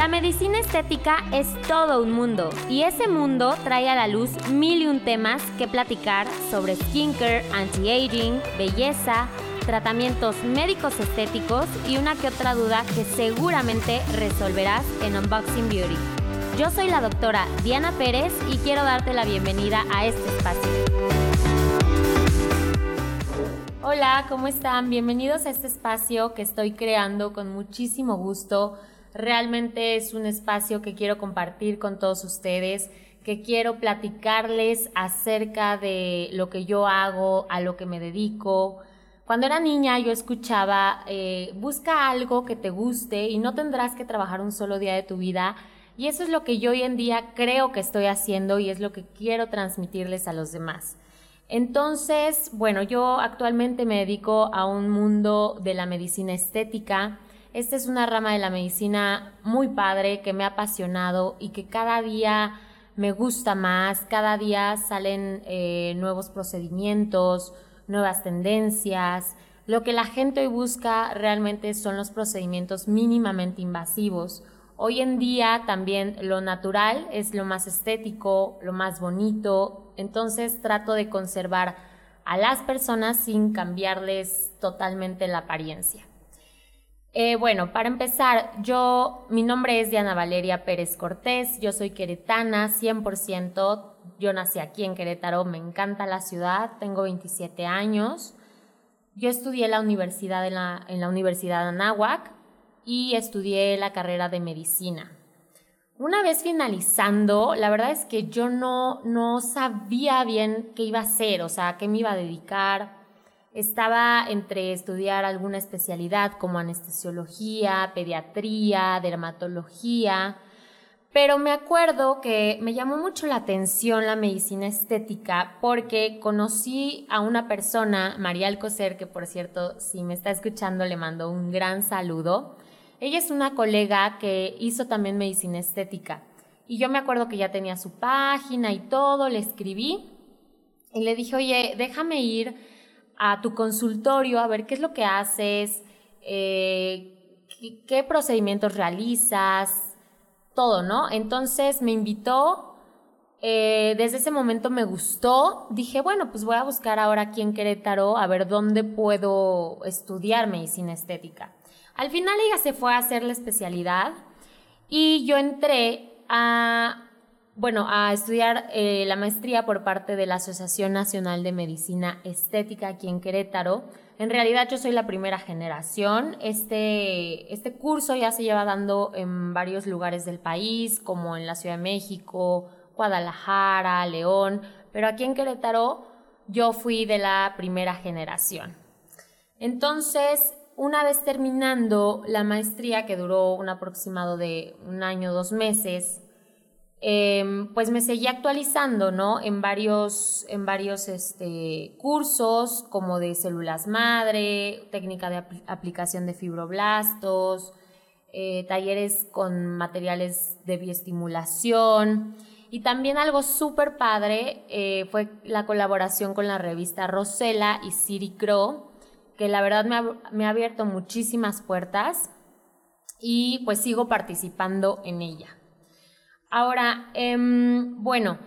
La medicina estética es todo un mundo y ese mundo trae a la luz mil y un temas que platicar sobre skincare, anti-aging, belleza, tratamientos médicos estéticos y una que otra duda que seguramente resolverás en Unboxing Beauty. Yo soy la doctora Diana Pérez y quiero darte la bienvenida a este espacio. Hola, ¿cómo están? Bienvenidos a este espacio que estoy creando con muchísimo gusto Realmente es un espacio que quiero compartir con todos ustedes, que quiero platicarles acerca de lo que yo hago, a lo que me dedico. Cuando era niña yo escuchaba, eh, busca algo que te guste y no tendrás que trabajar un solo día de tu vida. Y eso es lo que yo hoy en día creo que estoy haciendo y es lo que quiero transmitirles a los demás. Entonces, bueno, yo actualmente me dedico a un mundo de la medicina estética esta es una rama de la medicina muy padre que me ha apasionado y que cada día me gusta más, cada día salen eh, nuevos procedimientos, nuevas tendencias. Lo que la gente hoy busca realmente son los procedimientos mínimamente invasivos. Hoy en día también lo natural es lo más estético, lo más bonito, entonces trato de conservar a las personas sin cambiarles totalmente la apariencia. Eh, bueno, para empezar, yo, mi nombre es Diana Valeria Pérez Cortés, yo soy queretana 100%, yo nací aquí en Querétaro, me encanta la ciudad, tengo 27 años, yo estudié la universidad en la, en la Universidad de Anáhuac y estudié la carrera de medicina. Una vez finalizando, la verdad es que yo no, no sabía bien qué iba a hacer, o sea, qué me iba a dedicar, estaba entre estudiar alguna especialidad como anestesiología, pediatría, dermatología, pero me acuerdo que me llamó mucho la atención la medicina estética porque conocí a una persona, María Alcocer, que por cierto, si me está escuchando, le mando un gran saludo. Ella es una colega que hizo también medicina estética. Y yo me acuerdo que ya tenía su página y todo, le escribí y le dije, oye, déjame ir a tu consultorio a ver qué es lo que haces, eh, qué, procedimientos realizas, todo, ¿no? Entonces me invitó, eh, desde ese momento me gustó, dije, bueno, pues voy a buscar ahora aquí en Querétaro a ver dónde puedo estudiar medicina estética. Al final ella se fue a hacer la especialidad y yo entré a bueno, a estudiar eh, la maestría por parte de la Asociación Nacional de Medicina Estética aquí en Querétaro. En realidad yo soy la primera generación. Este, este curso ya se lleva dando en varios lugares del país, como en la Ciudad de México, Guadalajara, León, pero aquí en Querétaro yo fui de la primera generación. Entonces, una vez terminando la maestría, que duró un aproximado de un año, dos meses, Em, pues me seguí actualizando, ¿no? En varios, en varios este, cursos como de células madre, técnica de aplicación de fibroblastos, eh, talleres con materiales de bioestimulación. Y también algo súper padre eh, fue la colaboración con la revista Rosella y Siri Crow, que la verdad me ha, me ha abierto muchísimas puertas y pues sigo participando en ella. Ahora, em, bueno,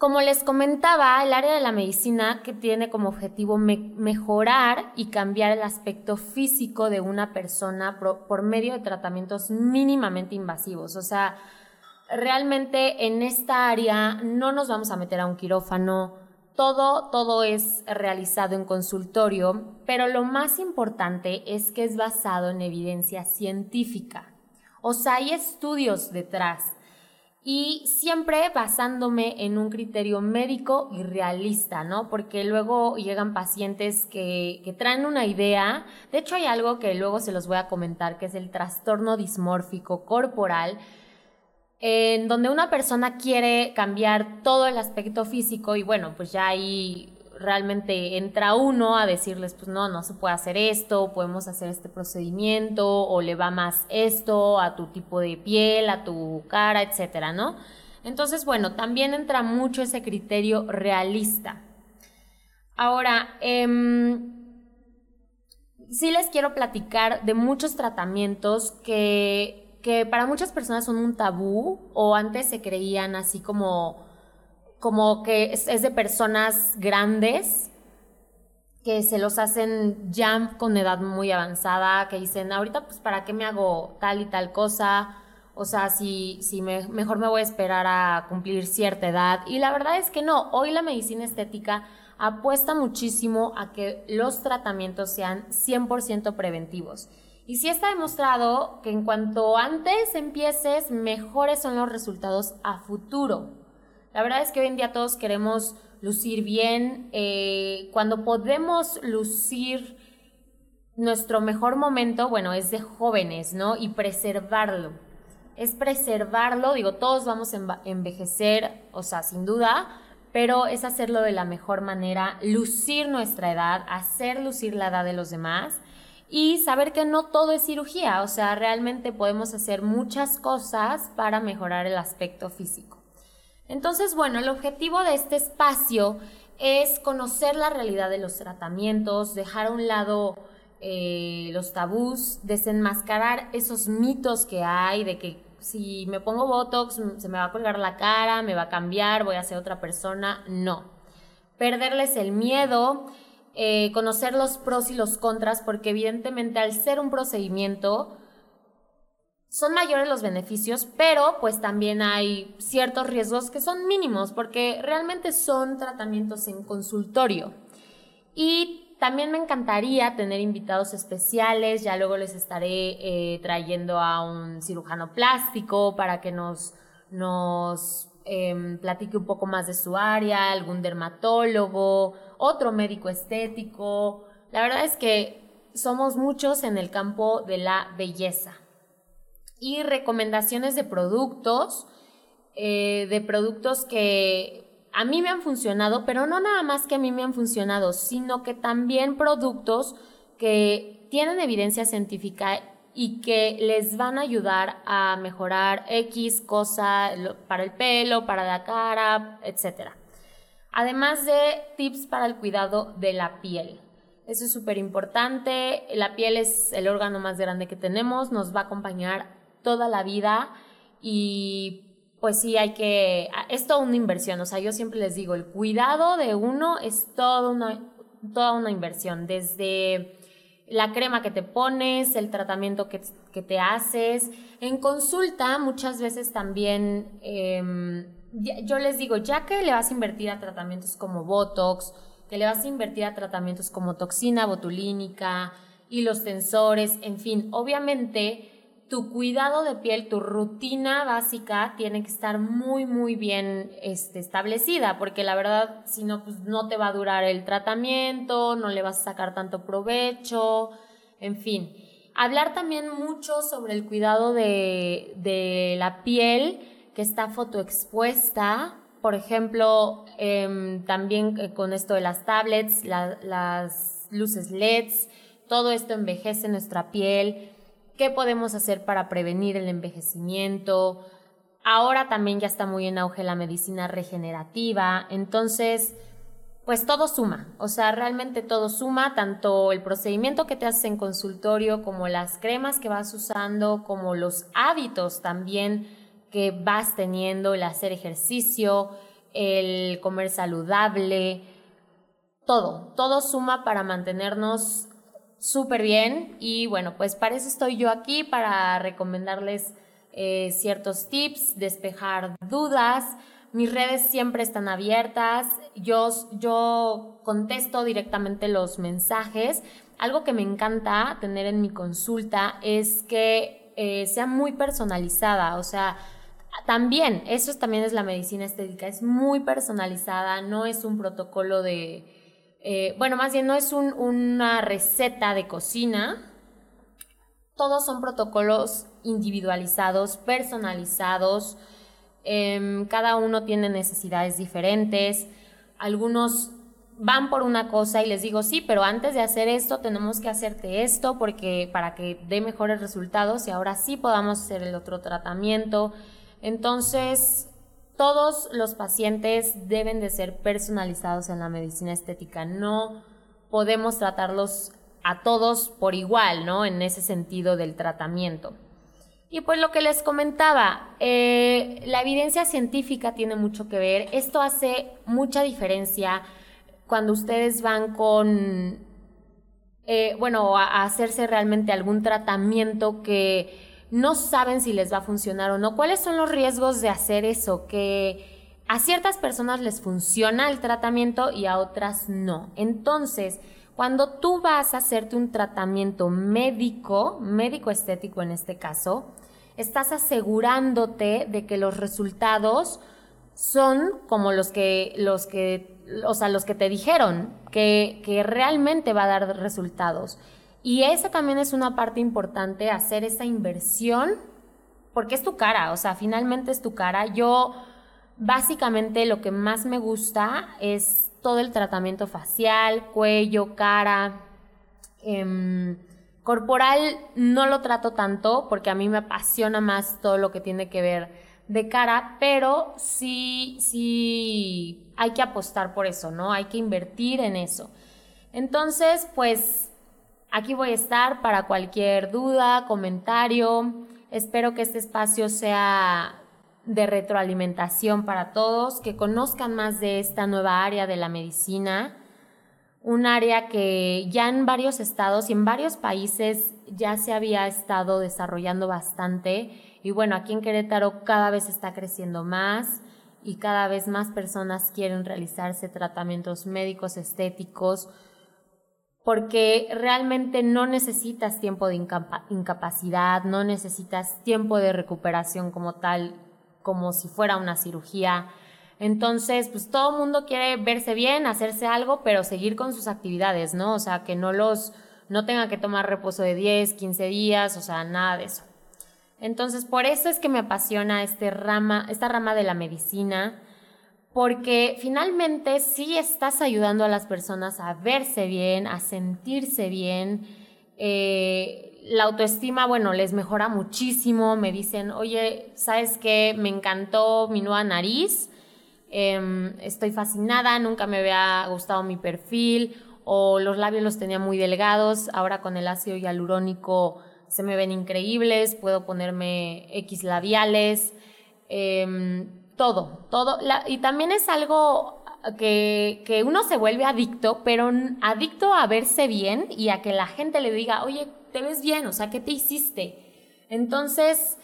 como les comentaba, el área de la medicina que tiene como objetivo mejorar y cambiar el aspecto físico de una persona por, medio de tratamientos mínimamente invasivos. O sea, realmente en esta área no nos vamos a meter a un quirófano, todo, todo es realizado en consultorio, pero lo más importante es que es basado en evidencia científica. O sea, hay estudios detrás y siempre basándome en un criterio médico y realista, ¿no? Porque luego llegan pacientes que, traen una idea, de hecho hay algo que luego se los voy a comentar, que es el trastorno dismórfico corporal, en donde una persona quiere cambiar todo el aspecto físico y bueno, pues ya hay realmente entra uno a decirles, pues no, no se puede hacer esto, podemos hacer este procedimiento, o le va más esto a tu tipo de piel, a tu cara, etcétera, ¿no? Entonces, bueno, también entra mucho ese criterio realista. Ahora, em, sí les quiero platicar de muchos tratamientos que que para muchas personas son un tabú o antes se creían así como, como que es, de personas grandes que se los hacen ya con edad muy avanzada, que dicen, ahorita pues para qué me hago tal y tal cosa, o sea, si, si mejor me voy a esperar a cumplir cierta edad. Y la verdad es que no, hoy la medicina estética apuesta muchísimo a que los tratamientos sean 100% preventivos. Y sí está demostrado que en cuanto antes empieces, mejores son los resultados a futuro. La verdad es que hoy en día todos queremos lucir bien. Eh, cuando podemos lucir nuestro mejor momento, bueno, es de jóvenes, ¿no? Y preservarlo. Es preservarlo, digo, todos vamos a envejecer, o sea, sin duda, pero es hacerlo de la mejor manera, lucir nuestra edad, hacer lucir la edad de los demás y saber que no todo es cirugía, o sea, realmente podemos hacer muchas cosas para mejorar el aspecto físico. Entonces, bueno, el objetivo de este espacio es conocer la realidad de los tratamientos, dejar a un lado eh, los tabús, desenmascarar esos mitos que hay de que si me pongo Botox se me va a colgar la cara, me va a cambiar, voy a ser otra persona. No. Perderles el miedo, eh, conocer los pros y los contras, porque evidentemente al ser un procedimiento son mayores los beneficios, pero pues también hay ciertos riesgos que son mínimos, porque realmente son tratamientos en consultorio. Y también me encantaría tener invitados especiales, ya luego les estaré eh, trayendo a un cirujano plástico para que nos, nos em, platique un poco más de su área, algún dermatólogo, otro médico estético. La verdad es que somos muchos en el campo de la belleza. Y recomendaciones de productos, eh, de productos que a mí me han funcionado, pero no nada más que a mí me han funcionado, sino que también productos que tienen evidencia científica y que les van a ayudar a mejorar X cosa para el pelo, para la cara, etc. Además de tips para el cuidado de la piel. Eso es súper importante. La piel es el órgano más grande que tenemos, nos va a acompañar toda la vida y pues sí hay que, es toda una inversión, o sea, yo siempre les digo, el cuidado de uno es toda una, toda una inversión, desde la crema que te pones, el tratamiento que, te haces. En consulta muchas veces también, em, yo les digo, ya que le vas a invertir a tratamientos como Botox, que le vas a invertir a tratamientos como toxina botulínica y los tensores, en fin, obviamente tu cuidado de piel, tu rutina básica tiene que estar muy, muy bien este, establecida, porque la verdad, si no, pues no te va a durar el tratamiento, no le vas a sacar tanto provecho, en fin. Hablar también mucho sobre el cuidado de, la piel que está fotoexpuesta, por ejemplo, em, también eh, con esto de las tablets, las luces LEDs, todo esto envejece nuestra piel qué podemos hacer para prevenir el envejecimiento. Ahora también ya está muy en auge la medicina regenerativa, entonces, pues todo suma, o sea, realmente todo suma, tanto el procedimiento que te haces en consultorio como las cremas que vas usando, como los hábitos también que vas teniendo, el hacer ejercicio, el comer saludable, todo, todo suma para mantenernos súper bien. Y bueno, pues para eso estoy yo aquí, para recomendarles eh, ciertos tips, despejar dudas. Mis redes siempre están abiertas, yo, yo contesto directamente los mensajes. Algo que me encanta tener en mi consulta es que eh, sea muy personalizada, o sea, también, eso también es la medicina estética, es muy personalizada, no es un protocolo de, eh, bueno, más bien no es una receta de cocina, todos son protocolos individualizados, personalizados, em, cada uno tiene necesidades diferentes, algunos van por una cosa y les digo, sí, pero antes de hacer esto tenemos que hacerte esto porque para que dé mejores resultados y ahora sí podamos hacer el otro tratamiento. Entonces, todos los pacientes deben de ser personalizados en la medicina estética. No podemos tratarlos a todos por igual, ¿no? En ese sentido del tratamiento. Y pues lo que les comentaba, eh, la evidencia científica tiene mucho que ver. Esto hace mucha diferencia cuando ustedes van con, eh, bueno, a hacerse realmente algún tratamiento que no saben si les va a funcionar o no. ¿Cuáles son los riesgos de hacer eso? Que a ciertas personas les funciona el tratamiento y a otras no. Entonces, cuando tú vas a hacerte un tratamiento médico, médico estético en este caso, estás asegurándote de que los resultados son como los que, los que, o sea, los que te dijeron, que, que realmente va a dar resultados. Y esa también es una parte importante, hacer esa inversión, porque es tu cara, o sea, finalmente es tu cara. Yo, básicamente, lo que más me gusta es todo el tratamiento facial, cuello, cara. Em, corporal no lo trato tanto porque a mí me apasiona más todo lo que tiene que ver de cara, pero sí, sí hay que apostar por eso, ¿no? Hay que invertir en eso. Entonces, pues aquí voy a estar para cualquier duda, comentario. Espero que este espacio sea de retroalimentación para todos, que conozcan más de esta nueva área de la medicina, un área que ya en varios estados y en varios países ya se había estado desarrollando bastante y bueno, aquí en Querétaro cada vez está creciendo más y cada vez más personas quieren realizarse tratamientos médicos estéticos porque realmente no necesitas tiempo de incapacidad, no necesitas tiempo de recuperación como tal como si fuera una cirugía. Entonces, pues todo el mundo quiere verse bien, hacerse algo, pero seguir con sus actividades, ¿no? O sea, que no los, no tenga que tomar reposo de 10, 15 días, o sea, nada de eso. Entonces, por eso es que me apasiona este rama, esta rama de la medicina, porque finalmente sí estás ayudando a las personas a verse bien, a sentirse bien. Eh, la autoestima, bueno, les mejora muchísimo. Me dicen, oye, ¿sabes qué? Me encantó mi nueva nariz. Em, estoy fascinada, nunca me había gustado mi perfil. O los labios los tenía muy delgados. Ahora con el ácido hialurónico se me ven increíbles. Puedo ponerme X labiales. Em, todo, todo. y también es algo que, que, uno se vuelve adicto, pero adicto a verse bien y a que la gente le diga, oye, te ves bien, o sea, ¿qué te hiciste? Entonces,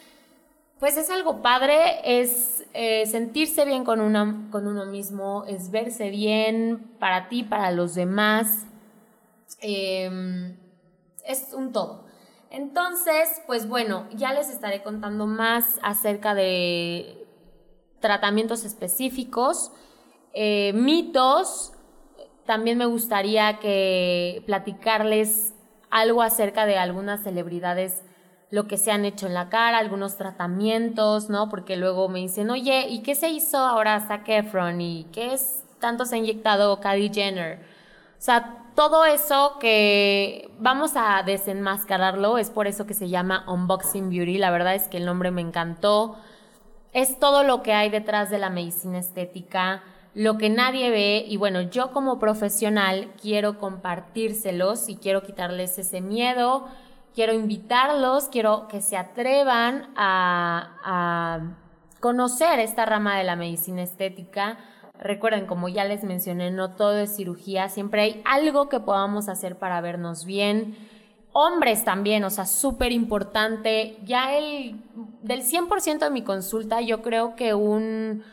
pues es algo padre, es eh, sentirse bien con, una, con uno mismo, es verse bien para ti, para los demás. Em, es un todo. Entonces, pues bueno, ya les estaré contando más acerca de tratamientos específicos, eh, mitos. También me gustaría que platicarles algo acerca de algunas celebridades, lo que se han hecho en la cara, algunos tratamientos, ¿no? Porque luego me dicen, oye, ¿y qué se hizo ahora Zac Efron? ¿Y qué es tanto se ha inyectado Kylie Jenner? O sea, todo eso que vamos a desenmascararlo, es por eso que se llama Unboxing Beauty, la verdad es que el nombre me encantó. Es todo lo que hay detrás de la medicina estética lo que nadie ve y bueno, yo como profesional quiero compartírselos y quiero quitarles ese miedo, quiero invitarlos, quiero que se atrevan a, conocer esta rama de la medicina estética. Recuerden, como ya les mencioné, no todo es cirugía, siempre hay algo que podamos hacer para vernos bien. Hombres también, o sea, súper importante. Ya el del 100% de mi consulta, yo creo que un,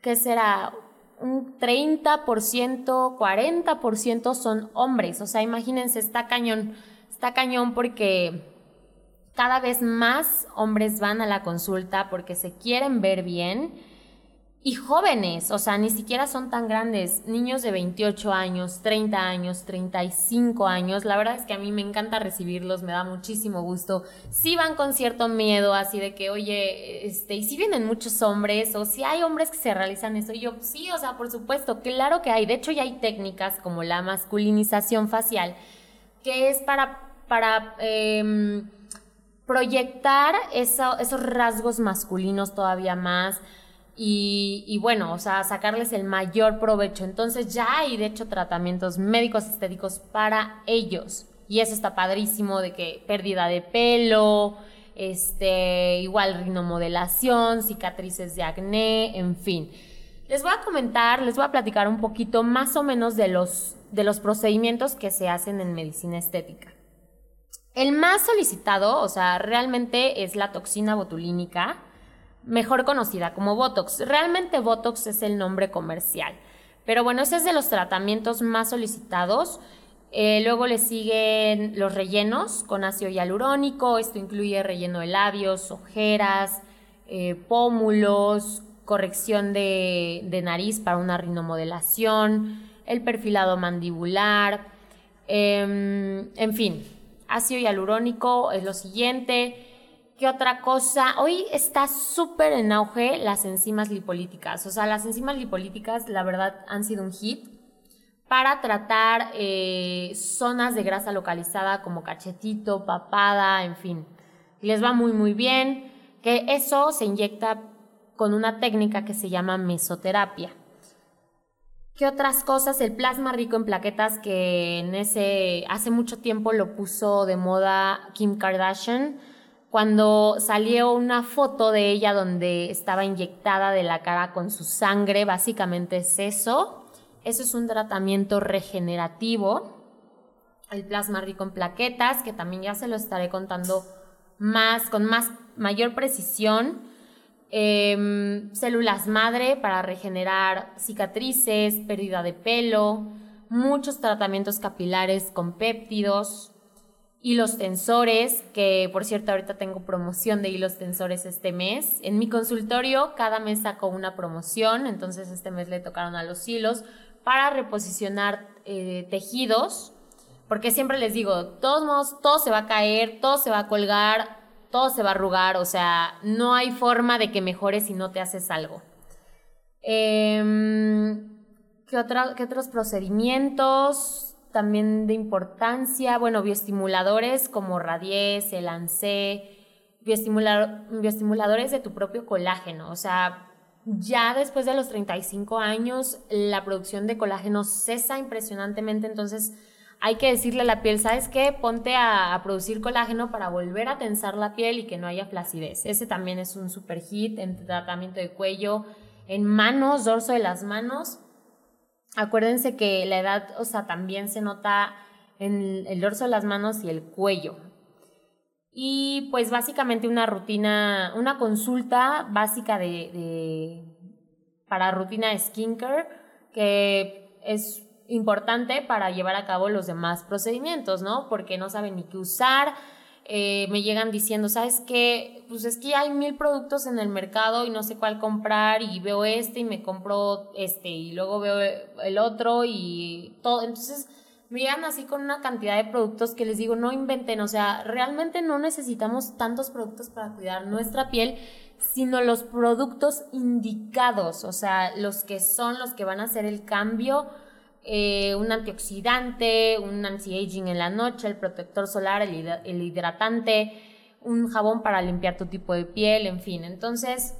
¿qué será? un 30%, 40% son hombres. O sea, imagínense, está cañón, está cañón porque cada vez más hombres van a la consulta porque se quieren ver bien y jóvenes, o sea, ni siquiera son tan grandes, niños de 28 años, 30 años, 35 años, la verdad es que a mí me encanta recibirlos, me da muchísimo gusto. Si van con cierto miedo, así de que, oye, este, y si vienen muchos hombres, o si hay hombres que se realizan eso, y yo, sí, o sea, por supuesto, claro que hay, de hecho ya hay técnicas como la masculinización facial, que es para, para em, proyectar esos rasgos masculinos todavía más, y, bueno, o sea, sacarles el mayor provecho. Entonces ya hay, de hecho, tratamientos médicos estéticos para ellos. Y eso está padrísimo de que pérdida de pelo, este, igual rinomodelación, cicatrices de acné, en fin. Les voy a comentar, les voy a platicar un poquito más o menos de los, de los procedimientos que se hacen en medicina estética. El más solicitado, o sea, realmente es la toxina botulínica, mejor conocida como Botox. Realmente Botox es el nombre comercial. Pero bueno, ese es de los tratamientos más solicitados. Eh, luego le siguen los rellenos con ácido hialurónico. Esto incluye relleno de labios, ojeras, eh, pómulos, corrección de, nariz para una rinomodelación, el perfilado mandibular, em, en fin, ácido hialurónico es lo siguiente. ¿Qué otra cosa? Hoy está súper en auge las enzimas lipolíticas. O sea, las enzimas lipolíticas, la verdad, han sido un hit para tratar eh, zonas de grasa localizada como cachetito, papada, en fin. Les va muy, muy bien. Que eso se inyecta con una técnica que se llama mesoterapia. ¿Qué otras cosas? El plasma rico en plaquetas que en ese hace mucho tiempo lo puso de moda Kim Kardashian cuando salió una foto de ella donde estaba inyectada de la cara con su sangre, básicamente es eso. Eso es un tratamiento regenerativo. El plasma rico en plaquetas, que también ya se lo estaré contando más, con más, mayor precisión Em, células madre para regenerar cicatrices, pérdida de pelo, muchos tratamientos capilares con péptidos, hilos tensores, que por cierto ahorita tengo promoción de hilos tensores este mes. En mi consultorio cada mes saco una promoción, entonces este mes le tocaron a los hilos para reposicionar eh, tejidos, porque siempre les digo, todos modos, todo se va a caer, todo se va a colgar, todo se va a arrugar, o sea, no hay forma de que mejores si no te haces algo. Em, ¿qué, otros procedimientos también de importancia? Bueno, bioestimuladores como Radies, el ANSE, bioestimuladores de tu propio colágeno, o sea, ya después de los 35 años la producción de colágeno cesa impresionantemente, entonces hay que decirle a la piel, ¿sabes qué? Ponte a, producir colágeno para volver a tensar la piel y que no haya flacidez. Ese también es un super hit en tratamiento de cuello, en manos, dorso de las manos. Acuérdense que la edad, o sea, también se nota en el dorso las manos y el cuello. Y pues básicamente una rutina, una consulta básica de, para rutina skincare, que es importante para llevar a cabo los demás procedimientos, ¿no? Porque no saben ni qué usar. Eh, me llegan diciendo, ¿sabes qué? Pues es que hay mil productos en el mercado y no sé cuál comprar y veo este y me compro este y luego veo el otro y todo. Entonces me llegan así con una cantidad de productos que les digo, no inventen, o sea, realmente no necesitamos tantos productos para cuidar nuestra piel, sino los productos indicados, o sea, los que son los que van a hacer el cambio eh, un antioxidante, un anti-aging en la noche, el protector solar, el, hidratante, un jabón para limpiar tu tipo de piel, en fin. Entonces,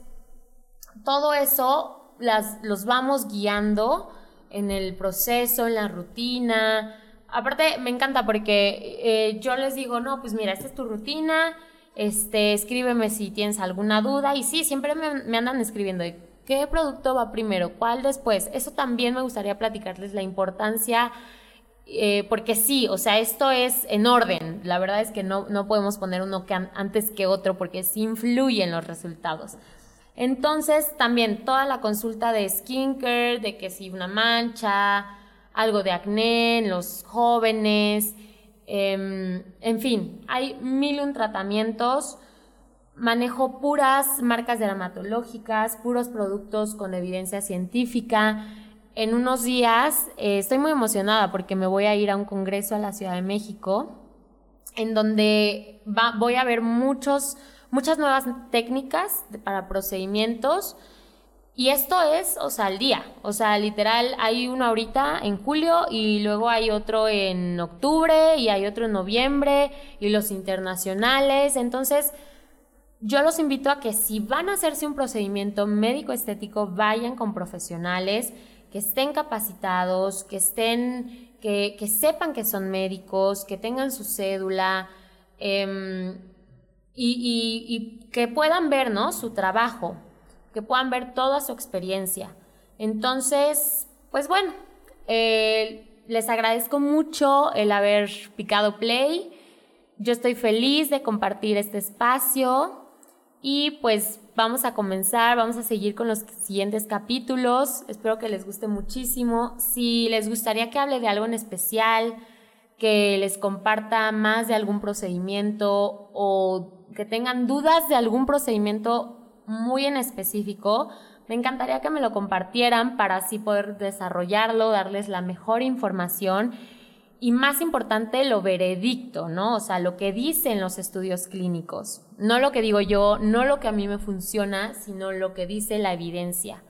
todo eso las, los vamos guiando en el proceso, en la rutina. Aparte, me encanta porque eh, yo les digo, no, pues mira, esta es tu rutina, este, escríbeme si tienes alguna duda. Y sí, siempre me, me andan escribiendo, ¿Qué producto va primero? ¿Cuál después? Eso también me gustaría platicarles la importancia, eh, porque sí, o sea, esto es en orden. La verdad es que no, no podemos poner uno antes que otro porque sí influyen los resultados. Entonces, también toda la consulta de skincare, de que si una mancha, algo de acné en los jóvenes, em, en fin, hay mil un tratamientos manejo puras marcas dermatológicas, puros productos con evidencia científica. En unos días eh, estoy muy emocionada porque me voy a ir a un congreso a la Ciudad de México en donde voy a ver muchos, muchas nuevas técnicas para procedimientos. Y esto es, o sea, al día. O sea, literal, hay uno ahorita en julio y luego hay otro en octubre y hay otro en noviembre y los internacionales. Entonces, yo los invito a que si van a hacerse un procedimiento médico estético, vayan con profesionales que estén capacitados, que estén, que, sepan que son médicos, que tengan su cédula. Em, y, que puedan ver, ¿no? Su trabajo, que puedan ver toda su experiencia. Entonces, pues bueno, eh, les agradezco mucho el haber picado play. Yo estoy feliz de compartir este espacio y pues vamos a comenzar, vamos a seguir con los siguientes capítulos. Espero que les guste muchísimo. Si les gustaría que hable de algo en especial, que les comparta más de algún procedimiento o que tengan dudas de algún procedimiento muy en específico, me encantaría que me lo compartieran para así poder desarrollarlo, darles la mejor información y más importante, lo veredicto, ¿no? O sea, lo que dicen los estudios clínicos. No lo que digo yo, no lo que a mí me funciona, sino lo que dice la evidencia.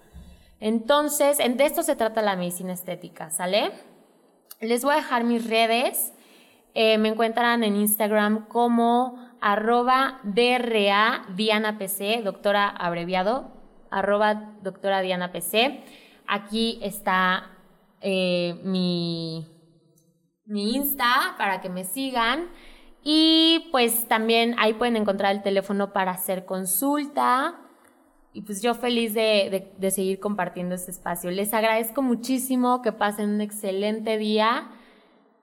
Entonces, de esto se trata la medicina estética, ¿sale? Les voy a dejar mis redes. Eh, me encuentran en Instagram como arroba DRA doctora abreviado, arroba doctora Diana. Aquí está eh, mi, mi Insta para que me sigan. Y pues también ahí pueden encontrar el teléfono para hacer consulta. Y pues yo feliz de, de, seguir compartiendo este espacio. Les agradezco muchísimo que pasen un excelente día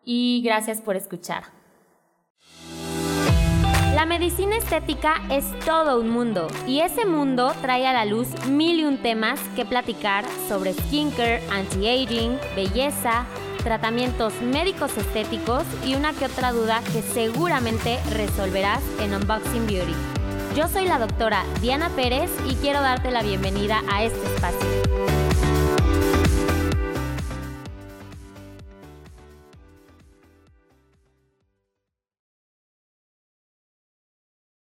y gracias por escuchar. La medicina estética es todo un mundo y ese mundo trae a la luz mil y un temas que platicar sobre skincare, anti-aging, belleza, tratamientos médicos estéticos y una que otra duda que seguramente resolverás en Unboxing Beauty. Yo soy la doctora Diana Pérez y quiero darte la bienvenida a este espacio.